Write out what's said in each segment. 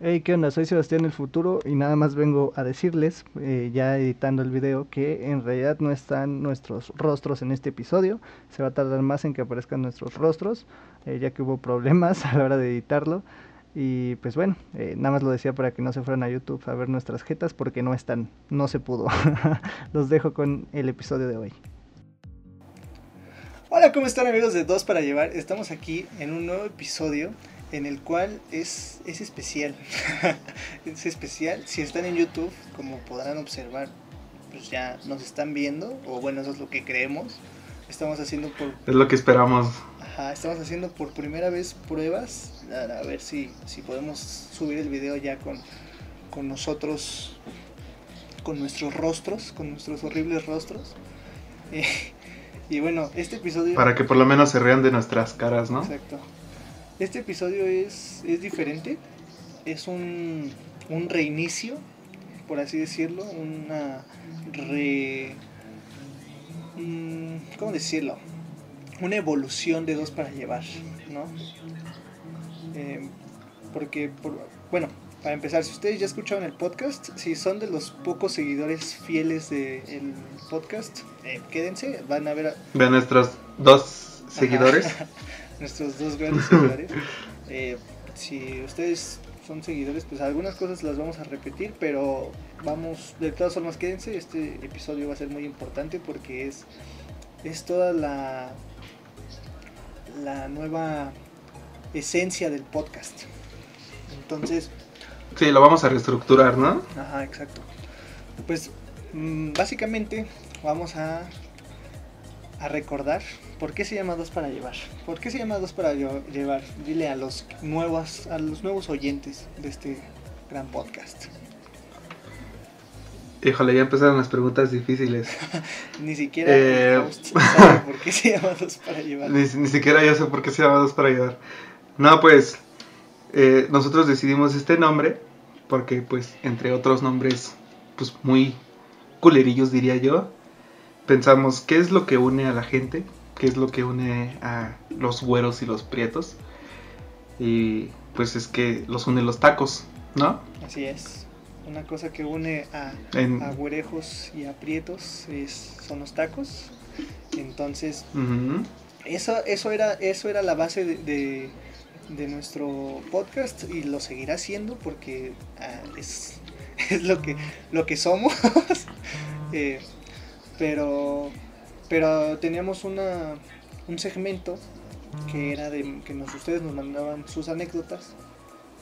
Hey, ¿qué onda? Soy Sebastián el Futuro y nada más vengo a decirles, eh, ya editando el video, que en realidad no están nuestros rostros en este episodio. Se va a tardar más en que aparezcan nuestros rostros, eh, ya que hubo problemas a la hora de editarlo. Y pues bueno, eh, nada más lo decía para que no se fueran a YouTube a ver nuestras jetas porque no están, no se pudo. Los dejo con el episodio de hoy. Hola, ¿cómo están amigos de Dos para Llevar? Estamos aquí en un nuevo episodio en el cual es, es especial. es especial. Si están en YouTube, como podrán observar, pues ya nos están viendo, o bueno, eso es lo que creemos. Estamos haciendo por... Es lo que esperamos. Ajá, estamos haciendo por primera vez pruebas, a, ver si, si podemos subir el video ya con, con nosotros, con nuestros rostros, con nuestros horribles rostros. y bueno, este episodio... Para que por lo menos se rean de nuestras caras, ¿no? Exacto. Este episodio es, es diferente, es un, un reinicio, por así decirlo, una re... Mm, ¿Cómo decirlo? Una evolución de dos para llevar, ¿no? Eh, porque, bueno, para empezar, si ustedes ya escucharon el podcast, si son de los pocos seguidores fieles del podcast, eh, quédense, van a ver... A... nuestros dos seguidores. nuestros dos grandes seguidores. Eh, si ustedes son seguidores, pues algunas cosas las vamos a repetir, pero vamos, de todas formas quédense, este episodio va a ser muy importante porque es, es toda la, la nueva esencia del podcast. Entonces... Sí, lo vamos a reestructurar, ¿no? Ajá, exacto. Pues mm, básicamente vamos a, a recordar ¿Por qué se llama Dos para Llevar? ¿Por qué se llama Dos para Llevar? Dile a los nuevos, a los nuevos oyentes de este gran podcast. Híjole, ya empezaron las preguntas difíciles. ni siquiera eh... sabe por qué se llama Dos para Llevar. Ni, siquiera yo sé por qué se llama Dos para Llevar. No, pues eh, nosotros decidimos este nombre porque, pues, entre otros nombres, pues muy culerillos diría yo, pensamos qué es lo que une a la gente que es lo que une a los güeros y los prietos. Y pues es que los une los tacos, ¿no? Así es. Una cosa que une a, a güerejos y a prietos es, son los tacos. Entonces, eso, eso, era, eso era la base de, de, nuestro podcast y lo seguirá siendo porque ah, es, es, lo, que, lo que somos. eh, pero pero teníamos una, un segmento que era de que nos, ustedes nos mandaban sus anécdotas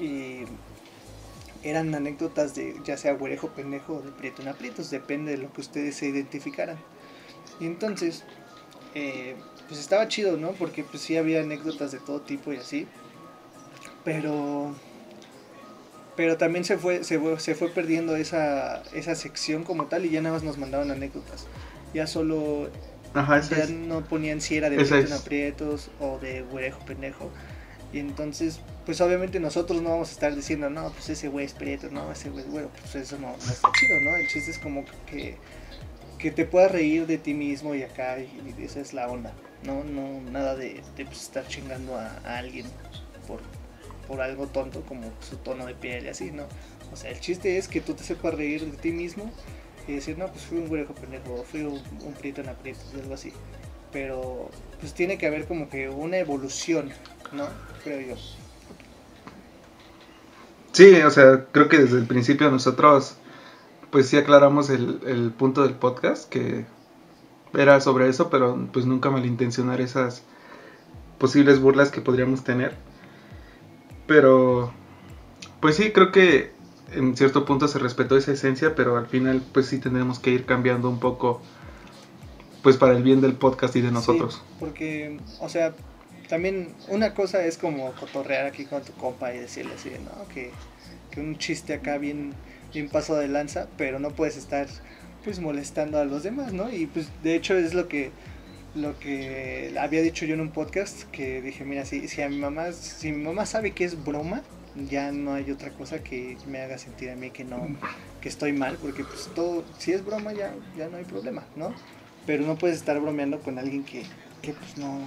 y eran anécdotas de ya sea güerejo, pendejo o de prieto en aprietos, depende de lo que ustedes se identificaran. Y entonces, eh, pues estaba chido, ¿no? Porque pues sí había anécdotas de todo tipo y así. Pero pero también se fue, se fue, se fue perdiendo esa, esa sección como tal y ya nada más nos mandaban anécdotas. Ya solo Ajá, ya no ponían si era de prietos aprietos o de güerejo pendejo. Y entonces, pues obviamente nosotros no vamos a estar diciendo, no, pues ese güey es prieto, no, ese güey es güero, pues eso no, está chido, ¿no? El chiste es como que, que te puedas reír de ti mismo y acá, y, esa es la onda, ¿no? No, nada de, pues, estar chingando a, alguien por, por algo tonto como su tono de piel y así, ¿no? O sea, el chiste es que tú te sepas reír de ti mismo y decir, no, pues fui un güerejo pendejo, fui un, prieto en aprietos, algo así. Pero pues tiene que haber como que una evolución, ¿no? Creo yo. Sí, o sea, creo que desde el principio nosotros pues sí aclaramos el, el punto del podcast, que era sobre eso, pero pues nunca malintencionar esas posibles burlas que podríamos tener. Pero, pues sí, creo que en cierto punto se respetó esa esencia, pero al final pues sí tenemos que ir cambiando un poco pues para el bien del podcast y de nosotros. porque, o sea, también una cosa es como cotorrear aquí con tu compa y decirle así, ¿no? Que, que un chiste acá bien, bien paso de lanza, pero no puedes estar pues molestando a los demás, ¿no? Y pues de hecho es lo que lo que había dicho yo en un podcast que dije, mira, si, si a mi mamá, si mi mamá sabe que es broma, ya no hay otra cosa que me haga sentir a mí que no, que estoy mal, porque pues todo, si es broma ya, ya no hay problema, ¿no? Pero no puedes estar bromeando con alguien que, que pues no,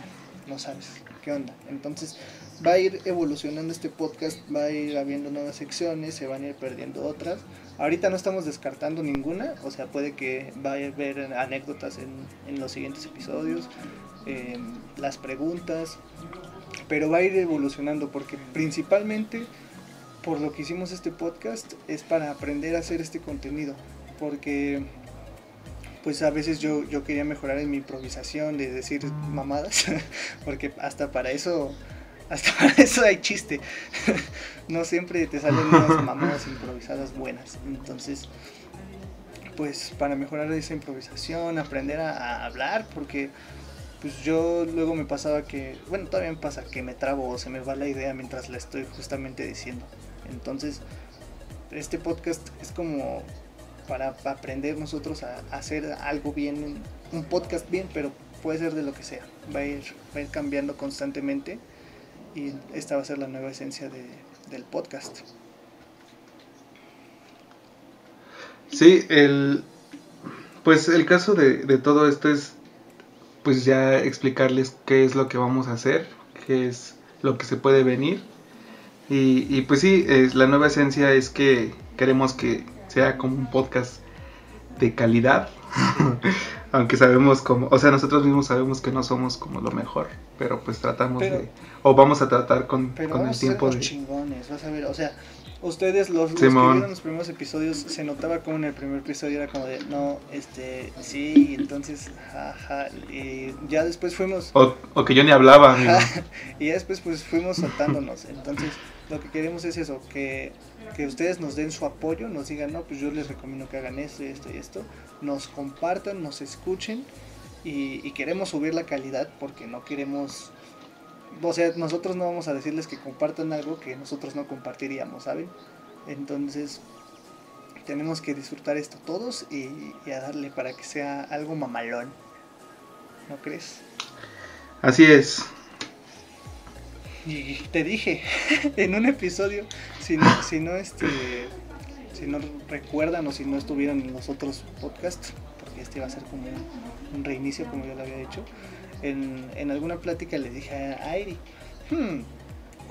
no sabes qué onda. Entonces va a ir evolucionando este podcast, va a ir habiendo nuevas secciones, se van a ir perdiendo otras. Ahorita no estamos descartando ninguna, o sea, puede que vaya a haber anécdotas en, en los siguientes episodios, eh, las preguntas, pero va a ir evolucionando porque principalmente por lo que hicimos este podcast es para aprender a hacer este contenido, porque pues a veces yo, yo quería mejorar en mi improvisación, de decir mamadas, porque hasta para eso, hasta para eso hay chiste. no siempre te salen unas mamadas improvisadas buenas. Entonces, pues para mejorar esa improvisación, aprender a, hablar, porque pues yo luego me pasaba que, bueno, todavía me pasa que me trabo o se me va la idea mientras la estoy justamente diciendo. Entonces, este podcast es como para aprender nosotros a, hacer algo bien, un podcast bien, pero puede ser de lo que sea. Va a ir, va a ir cambiando constantemente y esta va a ser la nueva esencia de, del podcast. Sí, el, pues el caso de, de todo esto es pues ya explicarles qué es lo que vamos a hacer, qué es lo que se puede venir. Y, y pues sí, es, la nueva esencia es que queremos que sea como un podcast de calidad. Aunque sabemos como, o sea, nosotros mismos sabemos que no somos como lo mejor, pero pues tratamos de, o vamos a tratar con, con el tiempo de... chingones, vas a ver, o sea, ustedes los, los que vieron los primeros episodios se notaba como en el primer episodio era como de no este sí entonces jaja y ya después fuimos o, o que yo ni hablaba y ya después pues fuimos soltándonos entonces lo que queremos es eso que que ustedes nos den su apoyo, nos digan, no, pues yo les recomiendo que hagan esto, esto y esto, nos compartan, nos escuchen y, queremos subir la calidad porque no queremos, o sea, nosotros no vamos a decirles que compartan algo que nosotros no compartiríamos, ¿saben? Entonces, tenemos que disfrutar esto todos y, y a darle para que sea algo mamalón, ¿no crees? Así es. Y te dije en un episodio, si no, si no, este, si no recuerdan o si no estuvieron en los otros podcasts, porque este va a ser como un, reinicio, como yo lo había dicho, en, alguna plática le dije a Airi, hmm,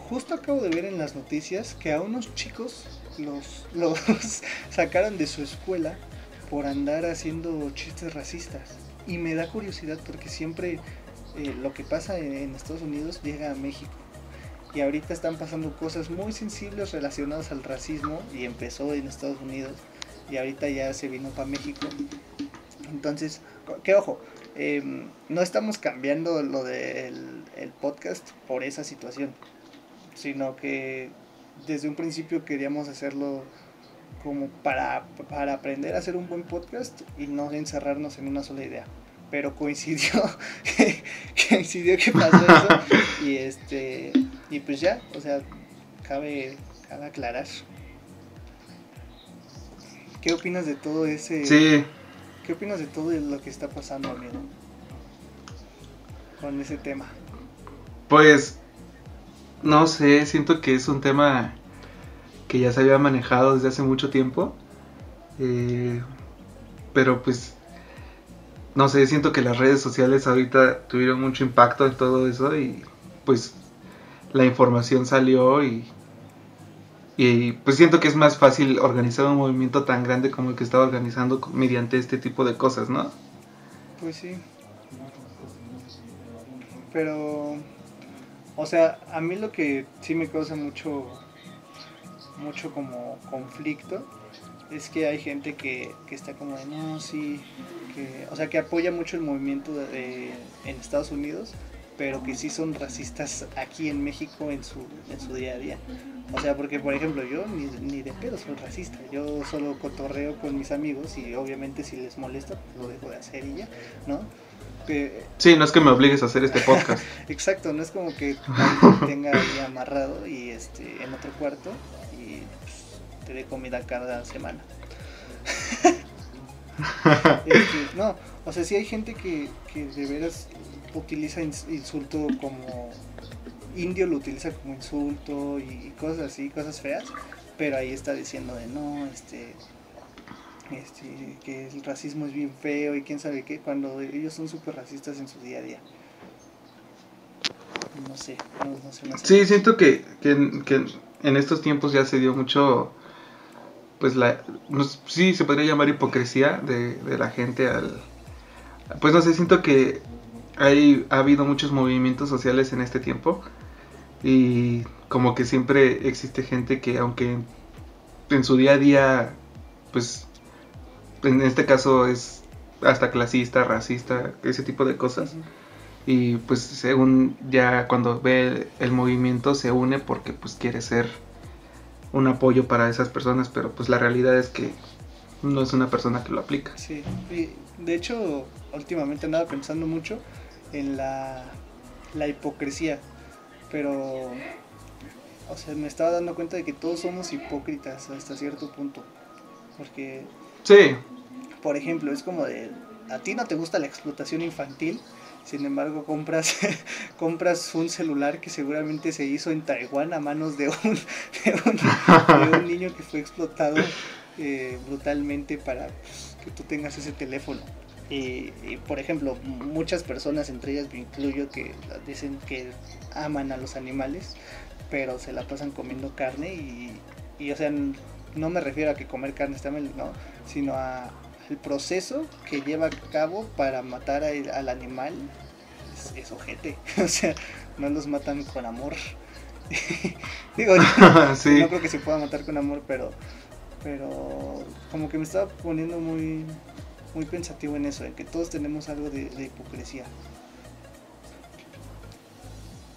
justo acabo de ver en las noticias que a unos chicos los, los sacaron de su escuela por andar haciendo chistes racistas. Y me da curiosidad porque siempre eh, lo que pasa en Estados Unidos llega a México y ahorita están pasando cosas muy sensibles relacionadas al racismo y empezó en Estados Unidos y ahorita ya se vino para México. Entonces, que ojo, em, no estamos cambiando lo del el podcast por esa situación, sino que desde un principio queríamos hacerlo como para, para aprender a hacer un buen podcast y no encerrarnos en una sola idea pero coincidió coincidió que pasó eso y este y pues ya o sea cabe, cabe aclarar. Qué opinas de todo ese sí. qué opinas de todo lo que está pasando amigo con ese tema. Pues no sé siento que es un tema que ya se había manejado desde hace mucho tiempo. Eh, pero pues no sé, siento que las redes sociales ahorita tuvieron mucho impacto en todo eso y pues la información salió y, y pues siento que es más fácil organizar un movimiento tan grande como el que estaba organizando mediante este tipo de cosas, ¿no? Pues sí. Pero, o sea, a mí lo que sí me causa mucho, mucho como conflicto es que hay gente que, que está como de, no, sí, que, o sea, que apoya mucho el movimiento de, en Estados Unidos, pero que sí son racistas aquí en México en su, en su día a día. O sea, porque por ejemplo yo ni, ni de pedo soy racista, yo solo cotorreo con mis amigos y obviamente si les molesta pues lo dejo de hacer y ya, ¿no? sí, no es que me obligues a hacer este podcast. Exacto, no es como que tenga ahí amarrado y este en otro cuarto y pues, te dé comida cada semana. Este, no, o sea, sí hay gente que, que de veras utiliza insulto como indio lo utiliza como insulto y, cosas así, cosas feas, pero ahí está diciendo de no, este, este, que el racismo es bien feo y quién sabe qué, cuando ellos son súper racistas en su día a día. no sé, no, sé Sí, siento que, que, que, en estos tiempos ya se dio mucho, pues la, sí se podría llamar hipocresía de, de la gente al, pues no sé, siento que hay, ha habido muchos movimientos sociales en este tiempo y como que siempre existe gente que aunque en su día a día, pues en este caso es hasta clasista, racista, ese tipo de cosas. Y pues según ya cuando ve el movimiento se une porque pues quiere ser un apoyo para esas personas, pero pues la realidad es que no es una persona que lo aplica. Sí, y de hecho últimamente andaba pensando mucho en la, la hipocresía, pero o sea, me estaba dando cuenta de que todos somos hipócritas hasta cierto punto. Porque. Sí. Por ejemplo, es como de. A ti no te gusta la explotación infantil. Sin embargo, compras, compras un celular que seguramente se hizo en Taiwán a manos de un, de un, niño que fue explotado eh, brutalmente para pues, que tú tengas ese teléfono. Y, y, por ejemplo, muchas personas, entre ellas me incluyo, que dicen que aman a los animales, pero se la pasan comiendo carne y, o sea, no me refiero a que comer carne está mal, no, sino a el proceso que lleva a cabo para matar al animal es, ojete, o sea, no los matan con amor. Digo, no creo que se pueda matar con amor, pero pero como que me estaba poniendo muy muy pensativo en eso, en que todos tenemos algo de, de hipocresía.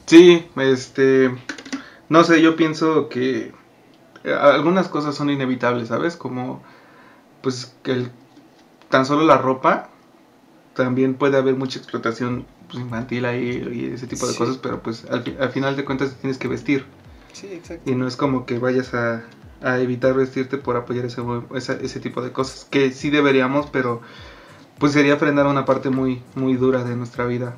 Sí, este no sé, yo pienso que eh, algunas cosas son inevitables, ¿sabes? Como, pues, que el, tan solo la ropa, también puede haber mucha explotación pues, infantil ahí y ese tipo de cosas, pero pues al, final de cuentas tienes que vestir. Sí, exacto. Y no es como que vayas a, a evitar vestirte por apoyar ese, ese tipo de cosas, que sí deberíamos, pero pues sería frenar una parte muy, muy dura de nuestra vida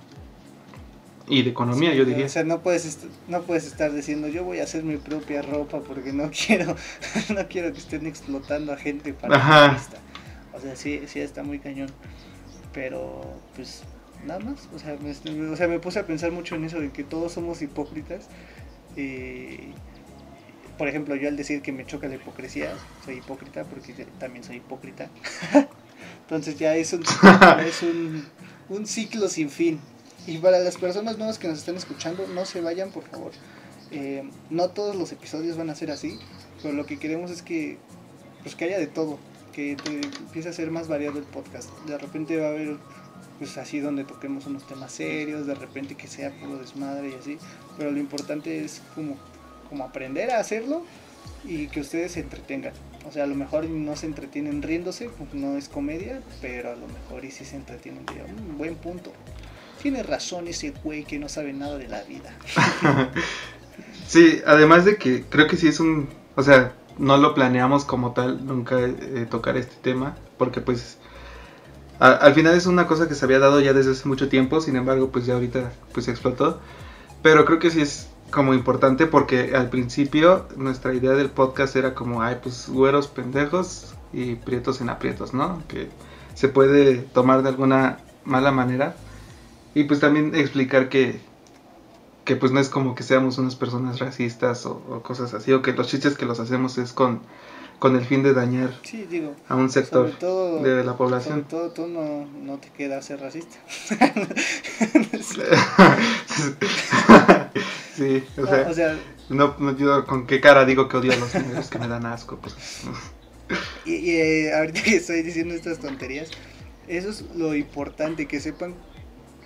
y de economía, yo diría. O sea, no puedes, no puedes estar diciendo yo voy a hacer mi propia ropa porque no quiero, no quiero que estén explotando a gente para Ajá. O sea, sí, sí está muy cañón. Pero, pues, nada más. O sea, me, o sea, me puse a pensar mucho en eso de que todos somos hipócritas. Y, por ejemplo, yo al decir que me choca la hipocresía, soy hipócrita porque también soy hipócrita. Entonces ya es un, es un, un ciclo sin fin. Y para las personas nuevas que nos están escuchando, no se vayan, por favor. Eh, no todos los episodios van a ser así, pero lo que queremos es que, pues que haya de todo, que empiece a ser más variado el podcast. De repente va a haber, pues así donde toquemos unos temas serios, de repente que sea puro desmadre y así, pero lo importante es como, como aprender a hacerlo y que ustedes se entretengan. O sea, a lo mejor no se entretienen riéndose, pues no es comedia, pero a lo mejor y sí se entretienen de un buen punto. Tiene razón ese güey que no sabe nada de la vida. sí, además de que creo que sí es un... O sea, no lo planeamos como tal, nunca eh, tocar este tema, porque pues... al final es una cosa que se había dado ya desde hace mucho tiempo, sin embargo, pues ya ahorita pues explotó. Pero creo que sí es como importante porque al principio nuestra idea del podcast era como, ay, pues güeros pendejos y prietos en aprietos, ¿no? Que se puede tomar de alguna mala manera, y pues también explicar que, que pues no es como que seamos unas personas racistas o, cosas así, o que los chistes que los hacemos es con, con el fin de dañar a un sector de la población. Sobre todo tú no, no te queda ser racista. sí, o sea, no, no, yo con qué cara digo que odio a los negros que me dan asco. Pues. y, y eh, ahorita que estoy diciendo estas tonterías, eso es lo importante, que sepan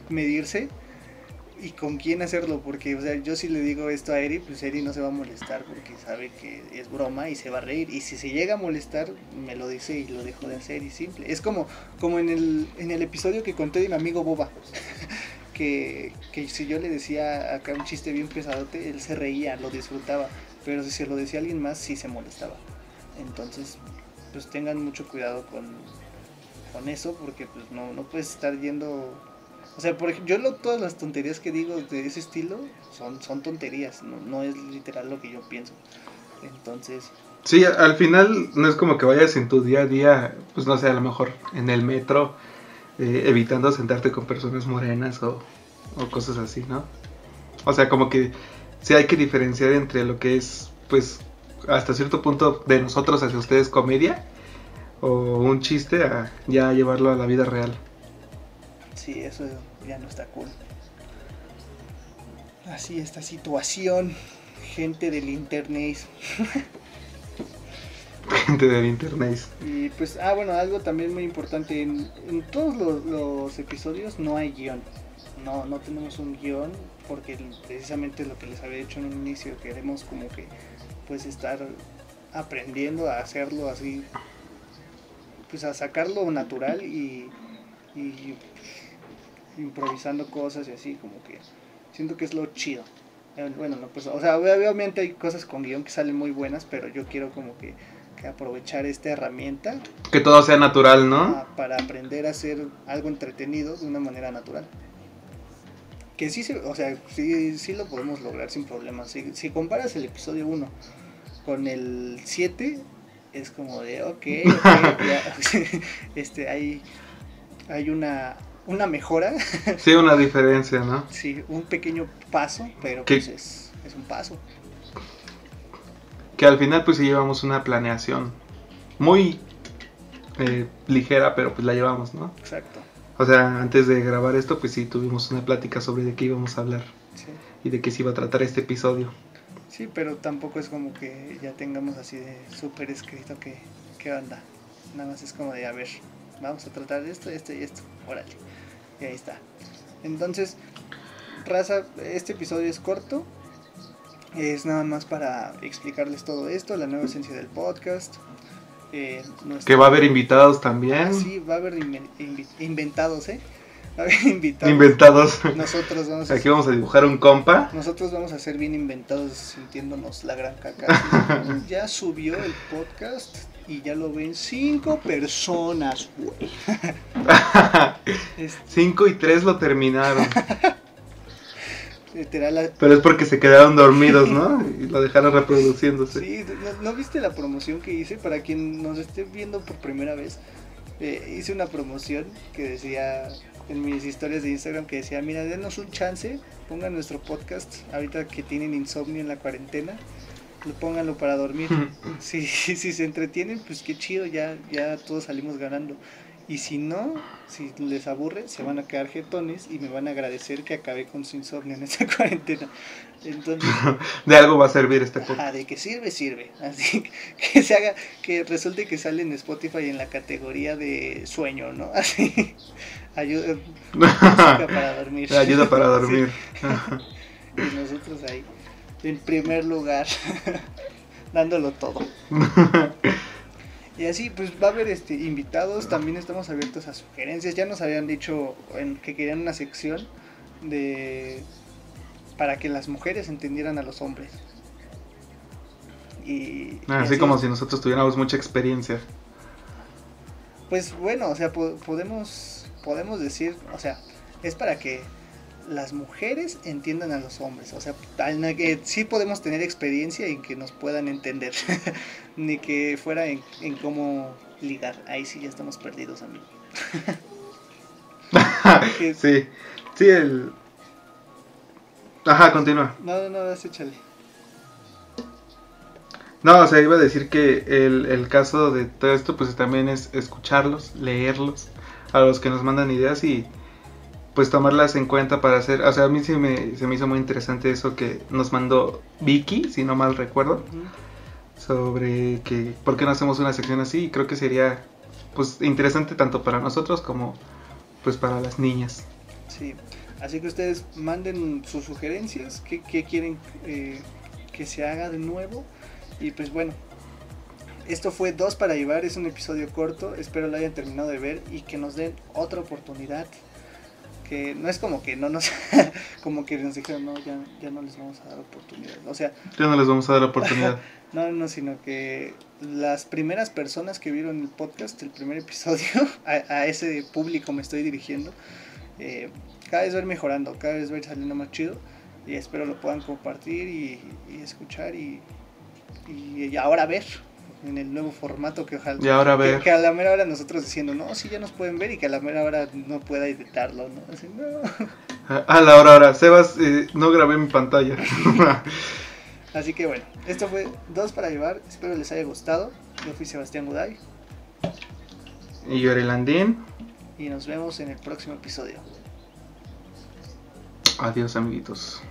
medirse y con quién hacerlo, porque o sea, yo si le digo esto a Eri, pues Eri no se va a molestar porque sabe que es broma y se va a reír. Y si se llega a molestar, me lo dice y lo dejo de hacer y simple. Es como, como en, el, en el episodio que conté de mi amigo Boba, que, si yo le decía acá un chiste bien pesadote, él se reía, lo disfrutaba, pero si se lo decía a alguien más, sí se molestaba. Entonces, pues tengan mucho cuidado con, con eso, porque pues no, no puedes estar yendo o sea, por yo todas las tonterías que digo de ese estilo son, son tonterías, no, es literal lo que yo pienso. Entonces... Sí, al final no es como que vayas en tu día a día, pues no sé, a lo mejor en el metro, eh, evitando sentarte con personas morenas o, cosas así, ¿no? O sea, como que sí hay que diferenciar entre lo que es, pues, hasta cierto punto de nosotros hacia ustedes comedia o un chiste a ya llevarlo a la vida real. Sí, eso ya no está cool. Así esta situación, gente del internet. gente del internet. Y pues, ah, bueno, algo también muy importante, en, todos los, episodios no hay guion. No, no tenemos un guion porque precisamente lo que les había dicho en un inicio, queremos como que pues estar aprendiendo a hacerlo así, pues a sacarlo natural y, y improvisando cosas y así, como que siento que es lo chido. Eh, bueno, no, pues, o sea, obviamente hay cosas con guion que salen muy buenas, pero yo quiero como que, aprovechar esta herramienta. Que todo sea natural, ¿no? Para aprender a hacer algo entretenido de una manera natural. Que sí, o sea, sí, sí lo podemos lograr sin problemas. Si, si comparas el episodio 1 con el 7, es como de, ok, este, hay, hay una una mejora. Sí, una diferencia, ¿no? Sí, un pequeño paso, pero pues es, un paso. Que al final pues sí llevamos una planeación muy eh, ligera, pero pues la llevamos, ¿no? Exacto. O sea, antes de grabar esto pues sí tuvimos una plática sobre de qué íbamos a hablar. Sí. Y de qué se iba a tratar este episodio. Sí, pero tampoco es como que ya tengamos así de súper escrito que, qué onda. Nada más es como de, a ver, vamos a tratar esto, esto y esto. Órale. Y ahí está. Entonces, raza, este episodio es corto. Es nada más para explicarles todo esto, la nueva esencia del podcast. Eh, que va a haber invitados también. Ah, sí, va a haber inventados, ¿eh? Va a haber invitados. Inventados. Nosotros vamos a Aquí vamos a dibujar un compa. Nosotros vamos a ser bien inventados sintiéndonos la gran caca. ya subió el podcast y ya lo ven cinco personas, güey. cinco y tres lo terminaron. Pero es porque se quedaron dormidos, ¿no? Y lo dejaron reproduciéndose. Sí, ¿no, viste la promoción que hice? Para quien nos esté viendo por primera vez, eh, hice una promoción que decía en mis historias de Instagram que decía, mira, denos un chance, pongan nuestro podcast ahorita que tienen insomnio en la cuarentena pónganlo para dormir. si, si se entretienen, pues qué chido, ya, ya todos salimos ganando. Y si no, si les aburre, se van a quedar jetones y me van a agradecer que acabé con su insomnio en esta cuarentena. Entonces, de algo va a servir este podcast. de que sirve, sirve. Así que se haga, que resulte que sale en Spotify en la categoría de sueño, ¿no? Así, ayuda para dormir. Ayuda para dormir. y nosotros ahí en primer lugar, dándolo todo. Y así, pues va a haber este invitados, también estamos abiertos a sugerencias. Ya nos habían dicho en, que querían una sección de para que las mujeres entendieran a los hombres. Y, así, como si nosotros tuviéramos mucha experiencia. Pues bueno, o sea, podemos podemos decir, o sea, es para que las mujeres entiendan a los hombres. O sea, que sí podemos tener experiencia en que nos puedan entender. Ni que fuera en, cómo ligar. Ahí sí ya estamos perdidos, amigo. sí, sí, el... Ajá, continúa. No, no, no, échale. No, o sea, iba a decir que el, el caso de todo esto, pues también es escucharlos, leerlos, a los que nos mandan ideas y pues tomarlas en cuenta para hacer, o sea, a mí sí me, se me hizo muy interesante eso que nos mandó Vicky, si no mal recuerdo, sobre que por qué no hacemos una sección así y creo que sería pues interesante tanto para nosotros como pues para las niñas. Sí, así que ustedes manden sus sugerencias, qué, quieren eh, que se haga de nuevo. Y pues bueno, esto fue Dos para Llevar, es un episodio corto, espero lo hayan terminado de ver y que nos den otra oportunidad que no es como que no nos como que nos dijeron no ya, ya no les vamos a dar oportunidad o sea ya no les vamos a dar oportunidad. No no sino que las primeras personas que vieron el podcast el primer episodio a, ese público me estoy dirigiendo eh, cada vez va mejorando cada vez ir saliendo más chido y espero lo puedan compartir y, escuchar y, y ahora ver en el nuevo formato que ojalá. Y ahora ver. Que, a la mera hora nosotros diciendo, no, sí ya nos pueden ver y que a la mera hora no pueda editarlo, ¿no? Así, no. A, la hora, ahora, Sebas, eh, no grabé mi pantalla. Así que bueno, esto fue Dos para Llevar. Espero les haya gustado. Yo fui Sebastián Guday. Y yo, Landín. Y nos vemos en el próximo episodio. Adiós, amiguitos.